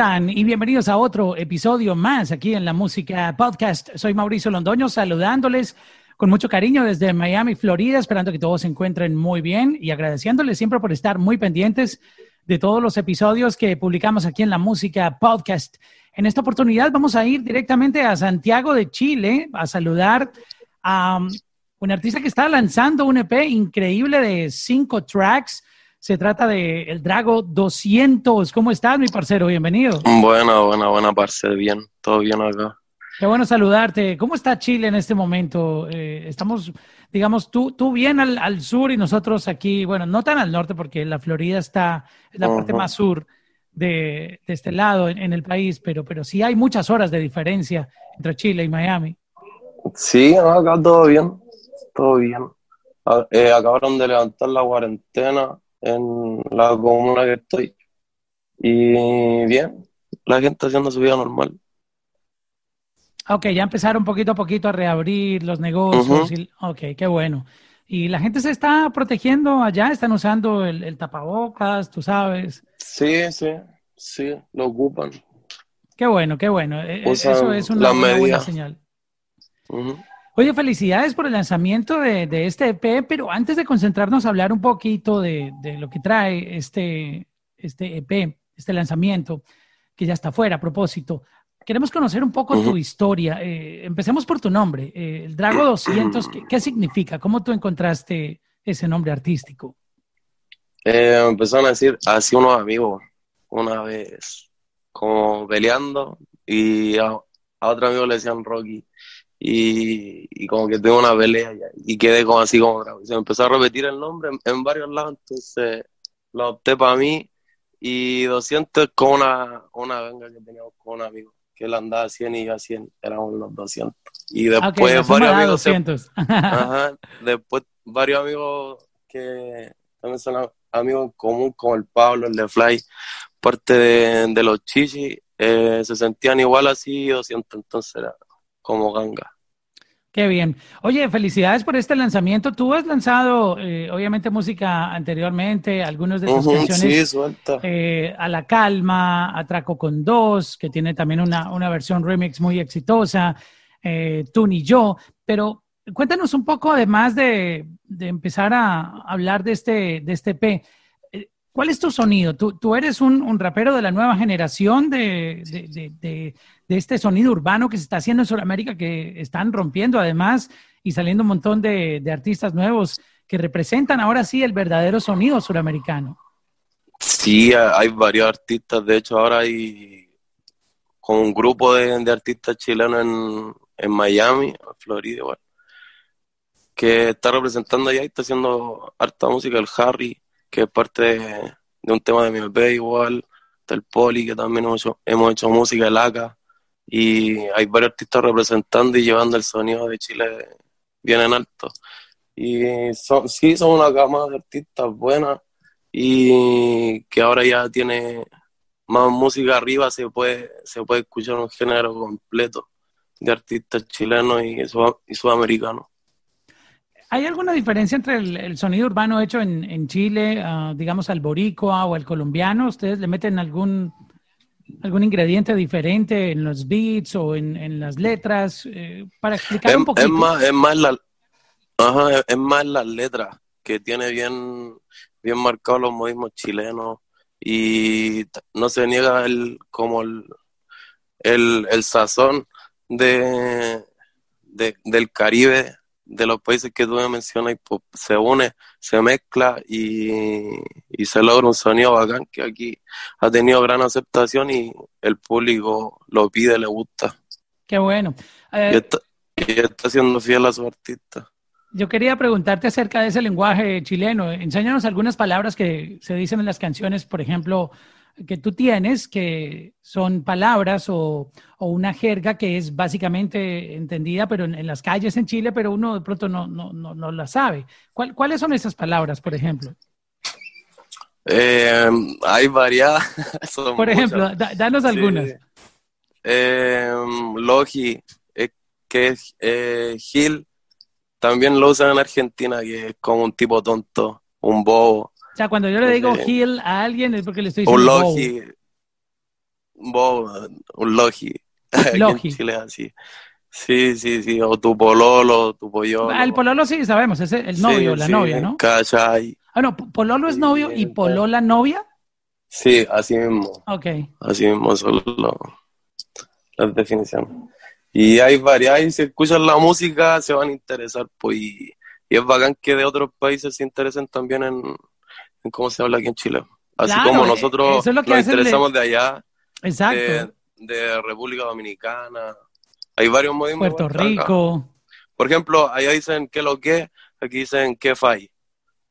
Y bienvenidos a otro episodio más aquí en la Música Podcast. Soy Mauricio Londoño saludándoles con mucho cariño desde Miami, Florida, esperando que todos se encuentren muy bien y agradeciéndoles siempre por estar muy pendientes de todos los episodios que publicamos aquí en la Música Podcast. En esta oportunidad vamos a ir directamente a Santiago de Chile a saludar a um, un artista que está lanzando un EP increíble de cinco tracks se trata de El Drago 200. ¿Cómo estás, mi parcero? Bienvenido. Buena, buena, buena, parce. Bien, todo bien acá. Qué bueno saludarte. ¿Cómo está Chile en este momento? Eh, estamos, digamos, tú, tú bien al, sur y nosotros aquí, bueno, no tan al norte porque la Florida está, es la parte más sur de, este lado en, el país, pero, pero sí hay muchas horas de diferencia entre Chile y Miami. Sí, acá todo bien, todo bien. Ah, eh, acabaron de levantar la cuarentena en la comuna que estoy. Y bien, la gente haciendo su vida normal. Ok, ya empezaron poquito a poquito a reabrir los negocios. ok, qué bueno. ¿Y la gente se está protegiendo allá? ¿Están usando el, tapabocas, tú sabes? Sí, sí, sí, lo ocupan. Qué bueno, qué bueno. E, e, eso es una, buena señal. Oye, felicidades por el lanzamiento de, este EP, pero antes de concentrarnos a hablar un poquito de, lo que trae este, este EP, este lanzamiento, que ya está fuera a propósito, queremos conocer un poco tu historia. Eh, empecemos por tu nombre, eh, el Drago 200, ¿qué, significa? ¿Cómo tú encontraste ese nombre artístico? Eh, empezaron a decir así unos amigos una vez, como peleando, y a, a otro amigo le decían Rocky y, como que tuve una pelea y quedé como así como Se me empezó a repetir el nombre en, varios lados, entonces lo opté para mí y 200 es como una, una venga que teníamos con un amigo, que él andaba a 100 y yo a 100, éramos los 200. Y después varios amigos... 200. ajá, después varios amigos que también son amigos en común, como el Pablo, el de Fly, parte de, los chichis, eh, se sentían igual así 200, entonces era como ganga. Qué bien. Oye, felicidades por este lanzamiento. Tú has lanzado, eh, obviamente, música anteriormente, algunos de tus canciones. Eh, a la calma, Atraco con dos, que tiene también una, una versión remix muy exitosa, eh, Tú ni yo. Pero cuéntanos un poco, además de, de empezar a hablar de este, de este P. ¿Cuál es tu sonido? ¿Tú, tú eres un, un, rapero de la nueva generación de, de, de, de, este sonido urbano que se está haciendo en Sudamérica, que están rompiendo además y saliendo un montón de, artistas nuevos que representan ahora sí el verdadero sonido suramericano? Sí, hay varios artistas. De hecho, ahora hay con un grupo de, artistas chilenos en, en Miami, Florida, igual, que está representando allá y está haciendo harta música. El Harry que es parte de, un tema de mi bebé igual, del Poli, que también hemos hecho, hemos hecho música, el ACA, y hay varios artistas representando y llevando el sonido de Chile bien en alto. Y son, sí, son una gama de artistas buenas y que ahora ya tiene más música arriba, se puede, se puede escuchar un género completo de artistas chilenos y, y sudamericanos. ¿Hay alguna diferencia entre el, sonido urbano hecho en, Chile, ah, digamos al boricua o al colombiano? ¿Ustedes le meten algún, algún ingrediente diferente en los beats o en, las letras? Eh, para explicar un poquito. Es más, es más, la, es más las letras, que tiene bien, bien marcados los modismos chilenos y no se niega el, como el, el, sazón de, del Caribe de los países que tú me mencionas, pues, se une, se mezcla y, se logra un sonido bacán que aquí ha tenido gran aceptación y el público lo pide, le gusta. Qué bueno. y, está, está siendo fiel a su artista. Yo quería preguntarte acerca de ese lenguaje chileno. Enséñanos algunas palabras que se dicen en las canciones, por ejemplo, que tú tienes, que son palabras o, una jerga que es básicamente entendida, pero en, las calles en Chile, pero uno de pronto no, no, no, la sabe. ¿Cuáles son esas palabras, por ejemplo? Eh, hay variadas. por ejemplo, danos algunas. Eh, Logi, eh, que es Gil, también lo usan en Argentina, que es como un tipo tonto, un bobo. O sea, cuando yo le digo heal a alguien es porque le estoy diciendo. un logi. Logi. así. Sí, sí, sí, o tu pololo, tu pollo. El pololo sí, sabemos, es el novio, la novia, ¿no? ¿Cachai? Ah, no, pololo es novio y polola novia. Sí, así mismo. Ok. Así mismo son las definiciones. Y hay varias, y si escuchan la música se van a interesar, pues, y, es bacán que de otros países se interesen también en, cómo se habla aquí en Chile. Así como nosotros nos interesamos de allá, Exacto. De, República Dominicana. Hay varios movimientos. Puerto Rico. Por ejemplo, allá dicen que lo que, aquí dicen que fai.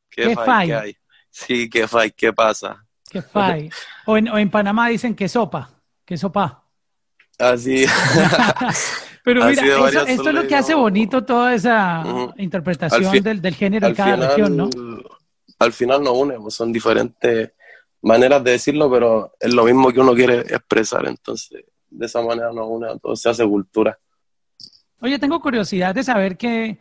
¿Qué, fai? ¿Qué hay? Sí, qué fai, qué pasa. ¿Qué fai? o, en, o en Panamá dicen que sopa, que sopa. Así. Pero mira, esto es lo que hace bonito toda esa interpretación del, del, género en cada región, ¿no? Al final no une, pues, son diferentes maneras de decirlo, pero es lo mismo que uno quiere expresar, entonces de esa manera no une, entonces se hace cultura. Oye, tengo curiosidad de saber qué,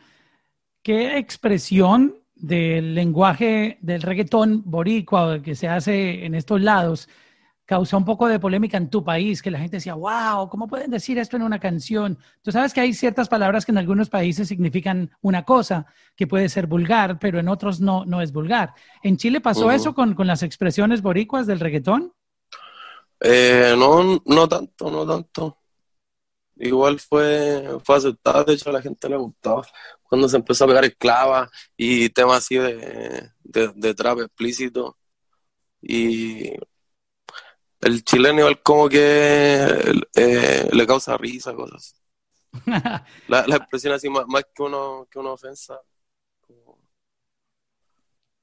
qué expresión del lenguaje del reggaetón boricua que se hace en estos lados causó un poco de polémica en tu país, que la gente decía, wow, ¿cómo pueden decir esto en una canción? Tú sabes que hay ciertas palabras que en algunos países significan una cosa, que puede ser vulgar, pero en otros no, no es vulgar. ¿En Chile pasó eso con, las expresiones boricuas del reggaetón? Eh, no, no tanto, no tanto. Igual fue, fue aceptado, de hecho a la gente le gustaba. Cuando se empezó a pegar esclava y temas así de, de, de trap explícito. Y el chileno igual como que eh, le causa risa, cosas. la, la, expresión así más, que, uno, que una ofensa.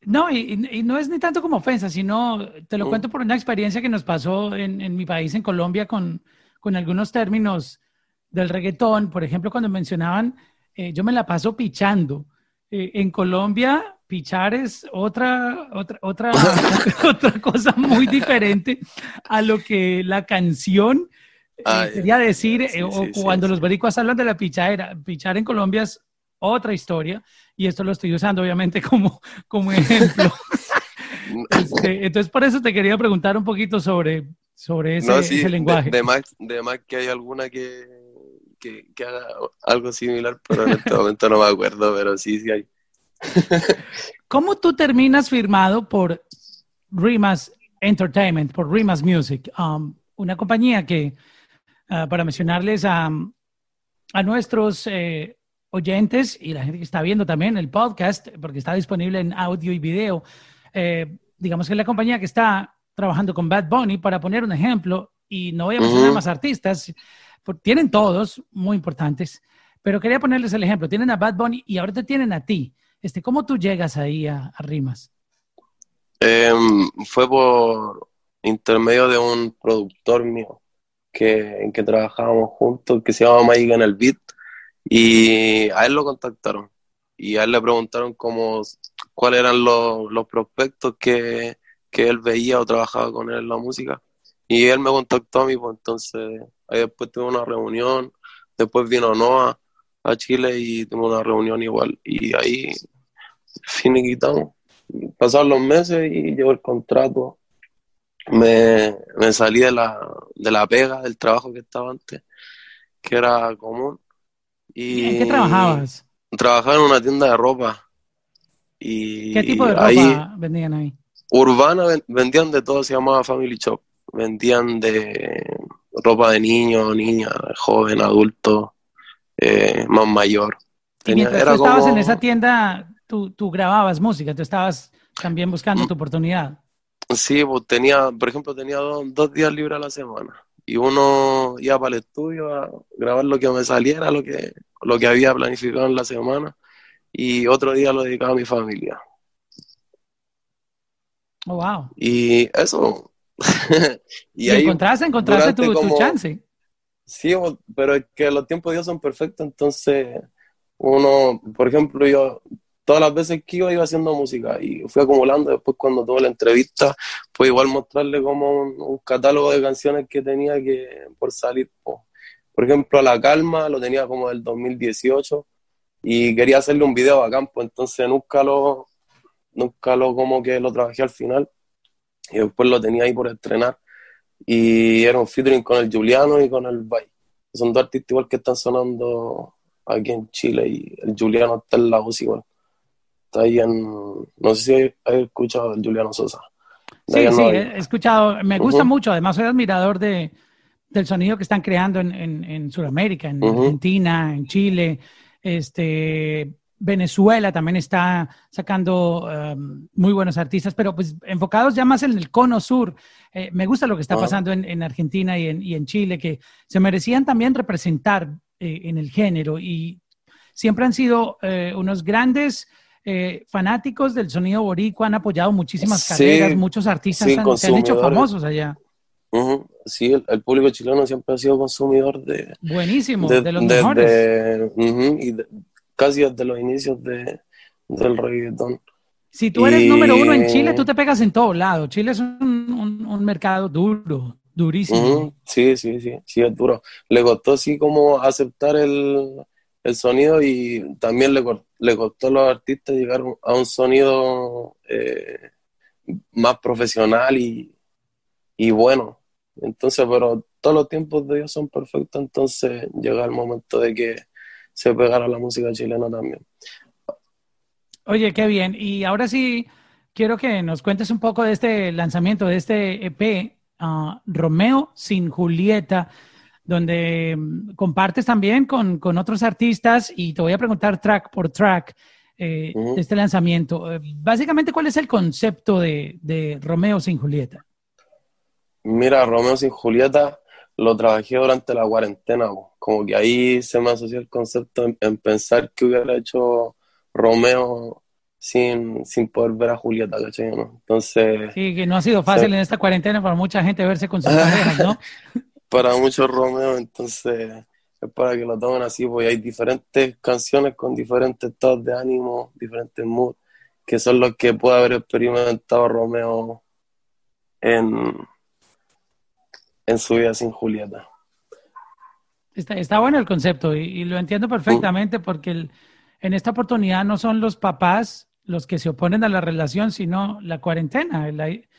No, y, no es ni tanto como ofensa, sino te lo mm. cuento por una experiencia que nos pasó en, en mi país, en Colombia, con, con, algunos términos del reggaetón. Por ejemplo, cuando mencionaban, eh, yo me la paso pichando. Eh, en Colombia pichar es otra, otra, otra, otra cosa muy diferente a lo que la canción eh, quería decir, eh, o cuando los boricuas hablan de la pichadera. Pichar en Colombia es otra historia, y esto lo estoy usando obviamente como, como ejemplo. Este, entonces, por eso te quería preguntar un poquito sobre, sobre ese, lenguaje. De, más, de más que hay alguna que, que, que haga algo similar, pero en este momento no me acuerdo, pero sí, sí hay. ¿Cómo tú terminas firmado por Rimas Entertainment, por Rimas Music? Um, una compañía que, uh, para mencionarles a, a nuestros eh, oyentes y la gente que está viendo también el podcast, porque está disponible en audio y video, eh, digamos que es la compañía que está trabajando con Bad Bunny, para poner un ejemplo, y no voy a mencionar más artistas, tienen todos muy importantes, pero quería ponerles el ejemplo. Tienen a Bad Bunny y ahora te tienen a ti. Este, ¿Cómo tú llegas ahí a, Rimas? Em, fue por intermedio de un productor mío que, en que trabajábamos juntos, que se llama Mike en el Beat, y a él lo contactaron. Y a él le preguntaron cuáles eran los, prospectos que, él veía o trabajaba con él en la música. Y él me contactó a mí, pues entonces ahí después tuve una reunión, después vino Noah a Chile y tuvimos una reunión igual. Y ahí finiquitamos. Pasaron los meses y llegó el contrato. Me, salí de la, de la pega, del trabajo que estaba antes, que era común. Y ¿En qué trabajabas? Trabajaba en una tienda de ropa. Y ¿Qué tipo de ropa vendían ahí? Urbana vendían de todo, se llamaba Family Shop. Vendían de ropa de niño, niña, joven, adulto, eh, más mayor. ¿Y mientras tú estabas en esa tienda, tú, tú grababas música, tú estabas también buscando tu oportunidad. Sí, pues tenía, por ejemplo, tenía dos, días libres a la semana y uno iba para el estudio a grabar lo que me saliera, lo que, lo que había planificado en la semana y otro día lo dedicaba a mi familia. Oh, wow. Y eso. y, encontraste, encontraste tu, tu, chance. Sí, pero es que los tiempos de Dios son perfectos, entonces uno, por ejemplo, yo todas las veces que iba, iba haciendo música y fui acumulando. Después, cuando tuve la entrevista, pues igual mostrarle como un, catálogo de canciones que tenía que por salir. Por ejemplo, La Calma lo tenía como del 2018 y quería hacerle un video a campo, entonces nunca lo, nunca lo como que lo trabajé al final y después lo tenía ahí por estrenar. Y era un featuring con el Juliano y con el Bay. Son dos artistas igual que están sonando aquí en Chile y el Juliano está en la voz igual. Está ahí en, no sé si has escuchado el Juliano Sosa. Sí, sí, he escuchado, me gusta mucho, además soy admirador de, del sonido que están creando en, en, en Sudamérica, en Argentina, en Chile, este, Venezuela también está sacando um, muy buenos artistas, pero pues enfocados ya más en el cono sur. Eh, me gusta lo que está pasando en, en Argentina y en, y en, Chile, que se merecían también representar eh, en el género y siempre han sido eh, unos grandes eh, fanáticos del sonido boricua, han apoyado muchísimas carreras, muchos artistas se han hecho famosos allá. Sí, el, público chileno siempre ha sido consumidor de... Buenísimo, de, los mejores. y casi desde los inicios de, del reggaetón. Si tú eres número uno en Chile, tú te pegas en todos lados. Chile es un, un, mercado duro, durísimo. Sí, sí, sí, sí, es duro. Le costó así como aceptar el, el sonido y también le, le costó a los artistas llegar a un sonido eh, más profesional y, y, bueno. Entonces, pero todos los tiempos de ellos son perfectos, entonces llega el momento de que se pegara la música chilena también. Oye, qué bien. Y ahora sí, quiero que nos cuentes un poco de este lanzamiento, de este EP, ah, Romeo sin Julieta donde mm, compartes también con, otros artistas y te voy a preguntar track por track eh, de este lanzamiento. Eh, básicamente, ¿cuál es el concepto de, Romeo sin Julieta? Mira, Romeo sin Julieta lo trabajé durante la cuarentena, como que ahí se me asoció el concepto en, pensar que hubiera hecho Romeo sin, sin poder ver a Julieta, ¿cachai? Entonces... Sí, que no ha sido fácil en esta cuarentena para mucha gente verse con sus parejas, ¿no? para muchos Romeo, entonces es para que lo tomen así, porque hay diferentes canciones con diferentes estados de ánimo, diferentes moods, que son los que puede haber experimentado Romeo en, en su vida sin Julieta. Está, bueno el concepto y, lo entiendo perfectamente porque en esta oportunidad no son los papás los que se oponen a la relación, sino la cuarentena,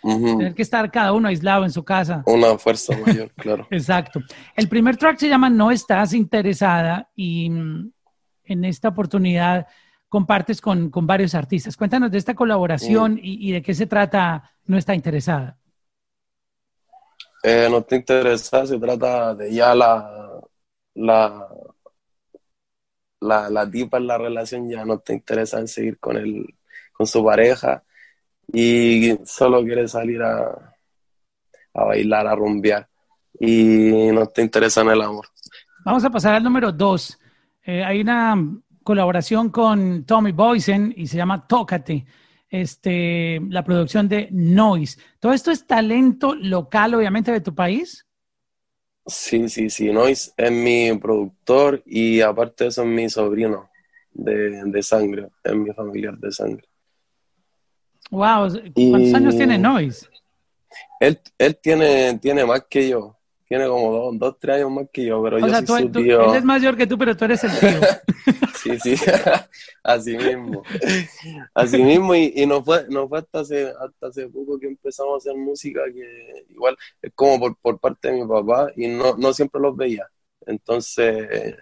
tener que estar cada uno aislado en su casa. Una fuerza mayor, claro. Exacto. El primer track se llama No estás interesada y mm, en esta oportunidad compartes con, varios artistas. Cuéntanos de esta colaboración mm. y, de qué se trata No está interesada. Eh, no está interesada, se trata de ya la, la, la, la tipa en la relación ya no te interesa en seguir con el, con su pareja y solo quiere salir a, a bailar, a rumbear y no te interesa en el amor. Vamos a pasar al número dos. Eh, hay una colaboración con Tommy Boysen y se llama Tócate. Este, la producción de Noise. ¿Todo esto es talento local, obviamente, de tu país? Sí, sí, sí. Noise es mi productor y aparte de eso es mi sobrino de, de sangre, es mi familiar de sangre. Wow, ¿cuántos años tiene Noise? Él, él tiene, tiene más que yo. Tiene como dos, dos, tres años más que yo, pero yo soy su tío. Él es mayor que tú, pero tú eres el tío. sí, sí, así mismo. Así mismo, y, y no, fue, no fue hasta hace, hasta hace poco que empezamos a hacer música, que igual es como por, por parte de mi papá, y no, no siempre los veía. Entonces,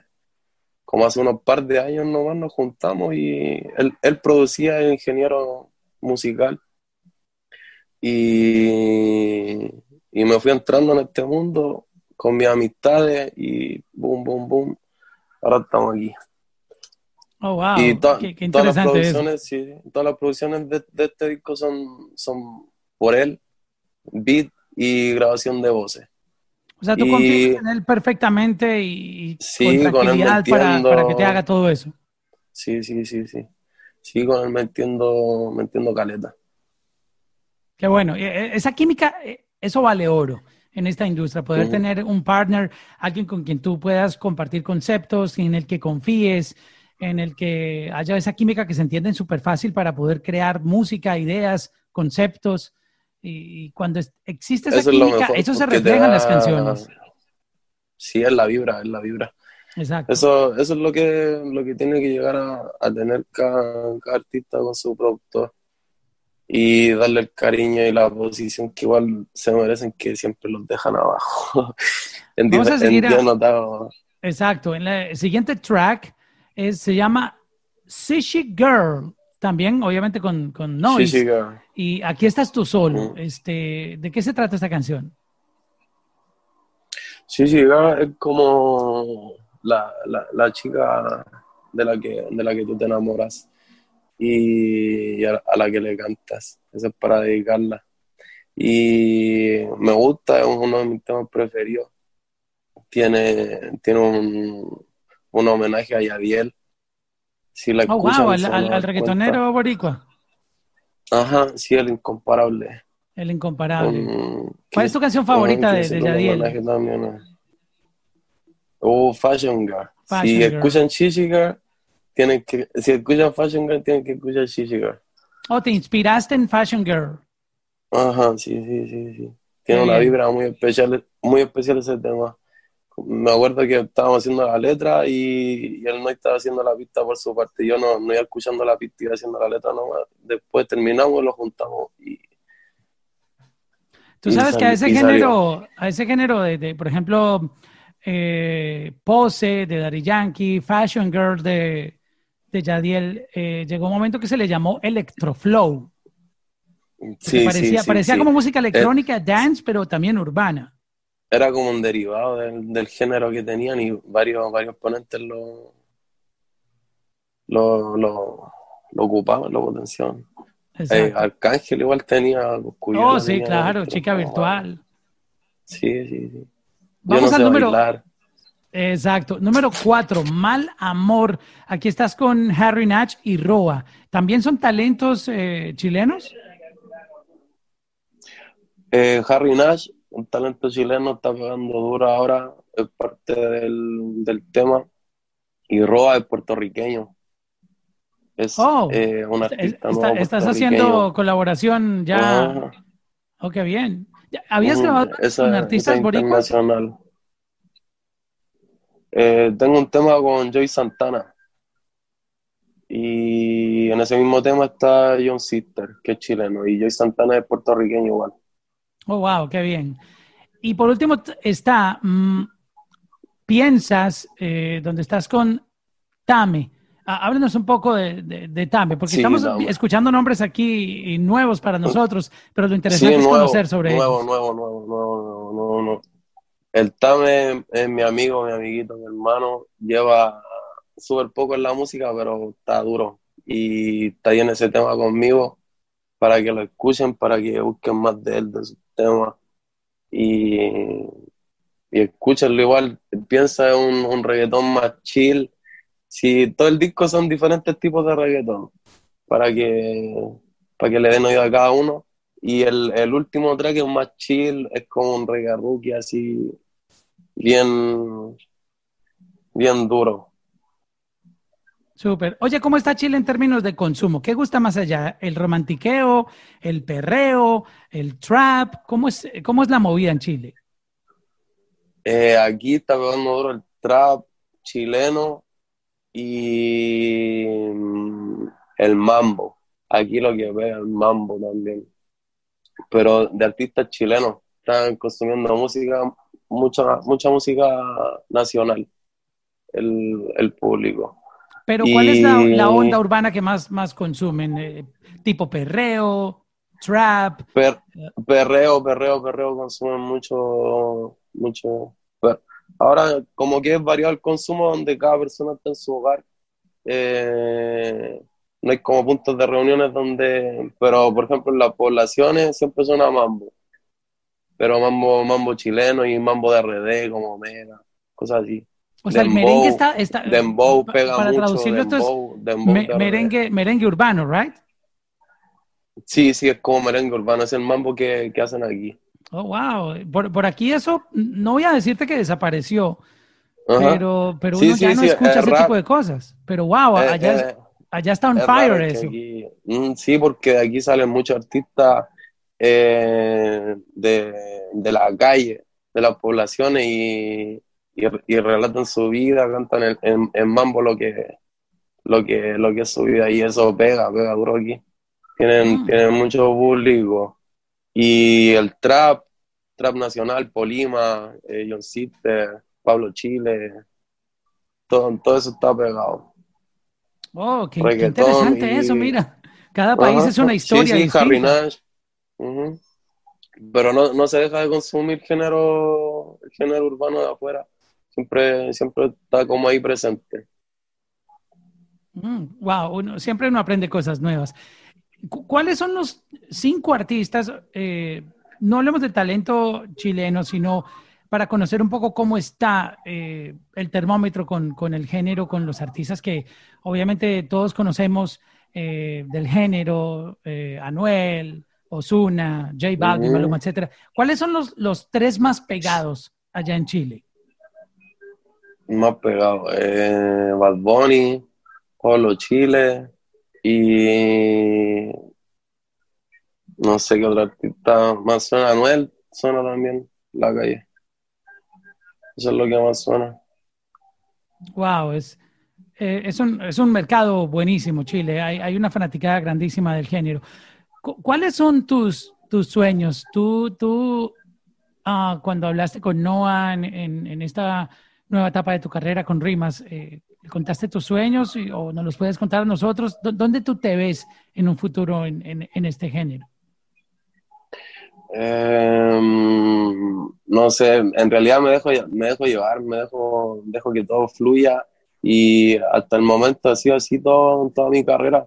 como hace unos par de años nomás nos juntamos y él, él producía ingeniero musical. Y, y me fui entrando en este mundo con mis amistades y boom, boom, boom. Ahora estamos aquí. Oh, wow. Y todas las producciones, sí, todas las producciones de, este disco son, son por él, beat y grabación de voces. O sea, tú confías en él perfectamente y sí, con para, para, que te haga todo eso. Sí, sí, sí, sí sí, con él me entiendo, me entiendo caleta. Qué bueno. E, e, esa química, e, eso vale oro en esta industria, poder tener un partner, alguien con quien tú puedas compartir conceptos, en el que confíes, en el que haya esa química que se entiende súper fácil para poder crear música, ideas, conceptos. Y, cuando existe esa química, eso se refleja en las canciones. Sí, es la vibra, es la vibra. Exacto. Eso, eso es lo que, lo que tiene que llegar a, tener cada, artista con su productor. Y darle el cariño y la posición que igual se merecen, que siempre los dejan abajo. en Vamos a seguir Exacto, en el siguiente track se llama Sishi Girl, también obviamente con, con Noise. Girl. Y aquí estás tú solo. Mm. Este, ¿De qué se trata esta canción? Sishi Girl es como la, la, chica de la, que, de la que tú te enamoras y a, la que le cantas. Eso es para dedicarla. Y me gusta, es uno de mis temas preferidos. Tiene, tiene un, un homenaje a Yadiel. Si la oh, wow, al, reggaetonero boricua. Ajá, sí, el incomparable. El incomparable. ¿Cuál es tu canción favorita de, de Yadiel? Oh, Fashion Girl. si escuchan Shishi Girl, tienen que, si escuchan Fashion Girl, tienen que escuchar Shishi Girl. Oh, te inspiraste en Fashion Girl. Ajá, sí, sí, sí, sí. Tiene una vibra muy especial, muy especial ese tema. Me acuerdo que estábamos haciendo la letra y, él no estaba haciendo la pista por su parte. Yo no, no iba escuchando la pista, iba haciendo la letra nomás. Después terminamos, lo juntamos y, Tú sabes que a ese género, a ese género de por ejemplo, eh, Pose de Daddy Yankee, Fashion Girl de, de Yadiel, eh, llegó un momento que se le llamó Electroflow. Sí, parecía, parecía como música electrónica, dance, pero también urbana. Era como un derivado del, género que tenían y varios, varios ponentes lo, lo, lo, ocupaban, lo potenciaban. Eh, Arcángel igual tenía Oh, sí, claro, chica virtual. Sí, sí, sí. Vamos al número. Exacto. Número cuatro, Mal Amor. Aquí estás con Harry Natch y Roa. ¿También son talentos eh, chilenos? Eh, Harry Nash, un talento chileno, está pegando duro ahora, es parte del, tema. Y Roa es puertorriqueño. Es oh, eh, un artista Estás haciendo colaboración ya. Oh, qué bien. ¿Habías grabado con artistas boricuas? Eh, tengo un tema con Joy Santana. Y en ese mismo tema está John Sister, que es chileno, y Joy Santana es puertorriqueño igual. Oh, wow, qué bien. Y por último está mm, Piensas, eh, donde estás con Tame. Ah, háblenos un poco de, Tame, porque estamos escuchando nombres aquí nuevos para nosotros, pero lo interesante es conocer sobre nuevo, Nuevo, nuevo, nuevo, nuevo, nuevo, El Tame es mi amigo, mi amiguito, mi hermano. Lleva súper poco en la música, pero está duro. Y está ahí en ese tema conmigo para que lo escuchen, para que busquen más de él, de su tema. Y, y escúchenlo igual. Piensa en un, un reggaetón más chill si todo el disco son diferentes tipos de reggaetón, para que, para que le den oído a cada uno. Y el, el último track es más chill, es como un reggae así, bien, bien duro. Súper. Oye, ¿cómo está Chile en términos de consumo? ¿Qué gusta más allá? ¿El romantiqueo, el perreo, el trap? ¿Cómo es, cómo es la movida en Chile? Eh, aquí está pegando duro el trap chileno, y mm, el mambo. Aquí lo que veo el mambo también. Pero de artistas chilenos, están consumiendo música, mucha, mucha música nacional, el, público. Pero ¿cuál es la, onda urbana que más, más consumen? Eh, ¿Tipo perreo, trap? perreo, perreo, perreo, consumen mucho, mucho. Ahora, como que es variado el consumo donde cada persona está en su hogar. Eh, no hay como puntos de reuniones donde, pero por ejemplo en las poblaciones siempre suena mambo. Pero mambo, mambo chileno y mambo de RD, como mega, cosas así. O sea, el merengue está, está dembow pega para traducirlo esto es merengue, merengue urbano, ¿right? Sí, sí, es como merengue urbano, es el mambo que, que hacen aquí. Oh, wow. Por, aquí eso, no voy a decirte que desapareció, pero, pero uno ya no escucha ese tipo de cosas. Pero wow, eh, allá, eh, allá está on fire eso. Mm, sí, porque de aquí salen muchos artistas eh, de, la calle, de las poblaciones y, y, relatan su vida, cantan en, mambo lo que, lo que, lo que es su vida y eso pega, pega duro aquí. Tienen, mm. tienen mucho público. Y el trap, trap nacional, Polima, eh, John Sitter, Pablo Chile, todo, todo eso está pegado. Oh, qué, interesante eso, mira. Cada país es una historia. Sí, sí, Nash. Pero no, no se deja de consumir género, género urbano de afuera. Siempre, siempre está como ahí presente. wow, mm, siempre uno aprende cosas nuevas. ¿Cuáles son los cinco artistas? Eh, no hablemos de talento chileno, sino para conocer un poco cómo está eh, el termómetro con, con, el género, con los artistas que obviamente todos conocemos eh, del género, Anuel, Osuna, J Balvin, Maluma, etcétera. ¿Cuáles son los, los tres más pegados allá en Chile? Más pegados, Bad Bunny, Polo Chile, y no sé qué otro artista más suena. Anuel suena también la calle. Eso es lo que más suena. Wow, es, eh, es, un, es un mercado buenísimo, Chile. Hay, hay una fanaticada grandísima del género. ¿Cuáles son tus, tus sueños? Tú, tú ah, cuando hablaste con Noah en, en, esta nueva etapa de tu carrera con Rimas, eh, ¿Le contaste tus sueños o nos los puedes contar a nosotros? ¿Dónde tú te ves en un futuro en, este género? Em, no sé, en realidad me dejo, me dejo llevar, me dejo, dejo que todo fluya y hasta el momento ha sido así todo, toda mi carrera.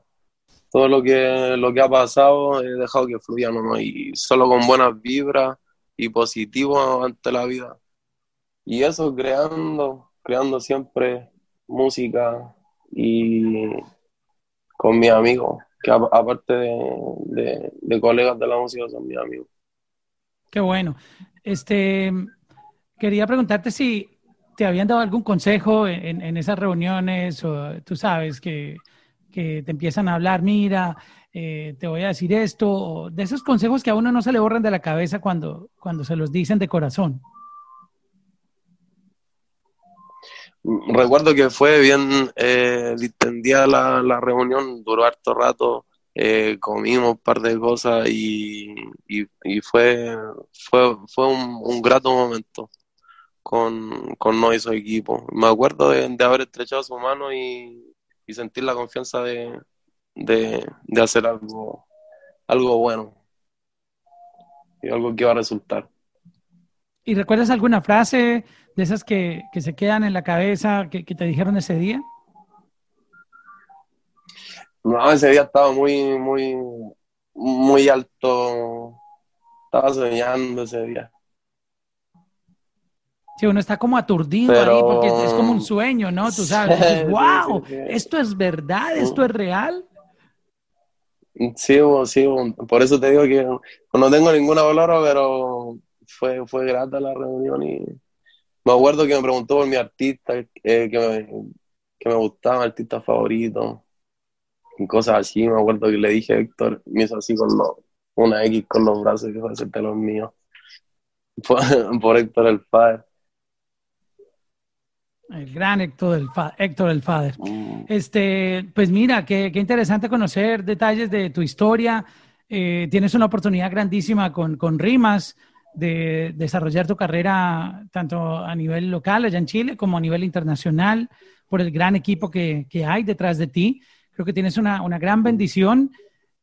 Todo lo que, lo que ha pasado he dejado que fluya, ¿no? y solo con buenas vibras y positivo ante la vida. Y eso creando, creando siempre música y con mis amigos, que aparte de, colegas de la música son mis amigos. Qué bueno. Este, quería preguntarte si te habían dado algún consejo en, esas reuniones o tú sabes que, te empiezan a hablar, mira, eh, te voy a decir esto, de esos consejos que a uno no se le borran de la cabeza cuando, cuando se los dicen de corazón. recuerdo que fue bien eh, distendida la, la, reunión, duró harto rato, eh, comimos un par de cosas y, y, fue, fue, fue un, grato momento con, con y su equipo. Me acuerdo de, haber estrechado su mano y, y sentir la confianza de, de, de, hacer algo, algo bueno y algo que va a resultar. ¿Y recuerdas alguna frase de esas que, se quedan en la cabeza que, te dijeron ese día? No, ese día estaba muy, muy, muy alto. Estaba soñando ese día. Sí, uno está como aturdido ahí porque es como un sueño, ¿no? Tú sabes, wow, esto es verdad, esto es real. Sí, sí, por eso te digo que no tengo ninguna palabra, pero fue, fue grata la reunión y me acuerdo que me preguntó por mi artista, eh, que, me, que me gustaba, mi artista favorito, y cosas así. Me acuerdo que le dije a Héctor, me hizo así con una X con los brazos, que fue hacerte los míos. Por, Héctor el Padre. El gran Héctor el, Héctor el Father. Mm. Este, pues mira, qué, qué, interesante conocer detalles de tu historia. Eh, tienes una oportunidad grandísima con, con Rimas de desarrollar tu carrera tanto a nivel local allá en Chile como a nivel internacional por el gran equipo que, hay detrás de ti. Creo que tienes una, gran bendición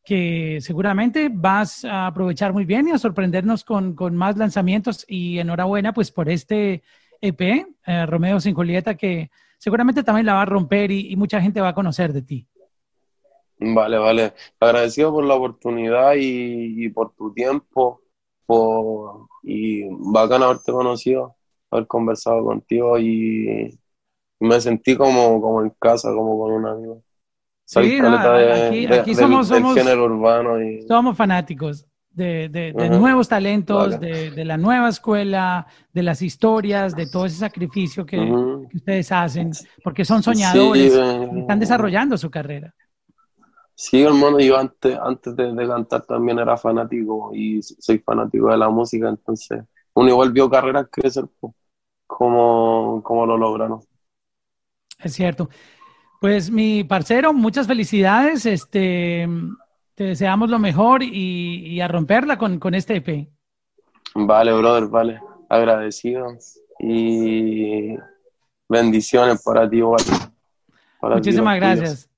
que seguramente vas a aprovechar muy bien y a sorprendernos con, más lanzamientos y enhorabuena pues por este EP, eh, Romeo sin Julieta, que seguramente también la va a romper y, mucha gente va a conocer de ti. Vale, vale. Agradecido por la oportunidad y, y por tu tiempo y bacán haberte conocido, haber conversado contigo y me sentí como, como en casa, como con un amigo. sí, aquí, somos, género urbano y... somos fanáticos de, nuevos talentos, de, la nueva escuela, de las historias, de todo ese sacrificio que, ustedes hacen, porque son soñadores y están desarrollando su carrera. Sí, hermano, yo antes, antes de, cantar también era fanático y soy fanático de la música, entonces uno igual vio carreras crecer como, como lo lograron. Es cierto. Pues mi parcero, muchas felicidades. Este, te deseamos lo mejor y, y a romperla con, con este EP. Vale, brother, vale. Agradecido. Y bendiciones para ti, igual. Muchísimas gracias.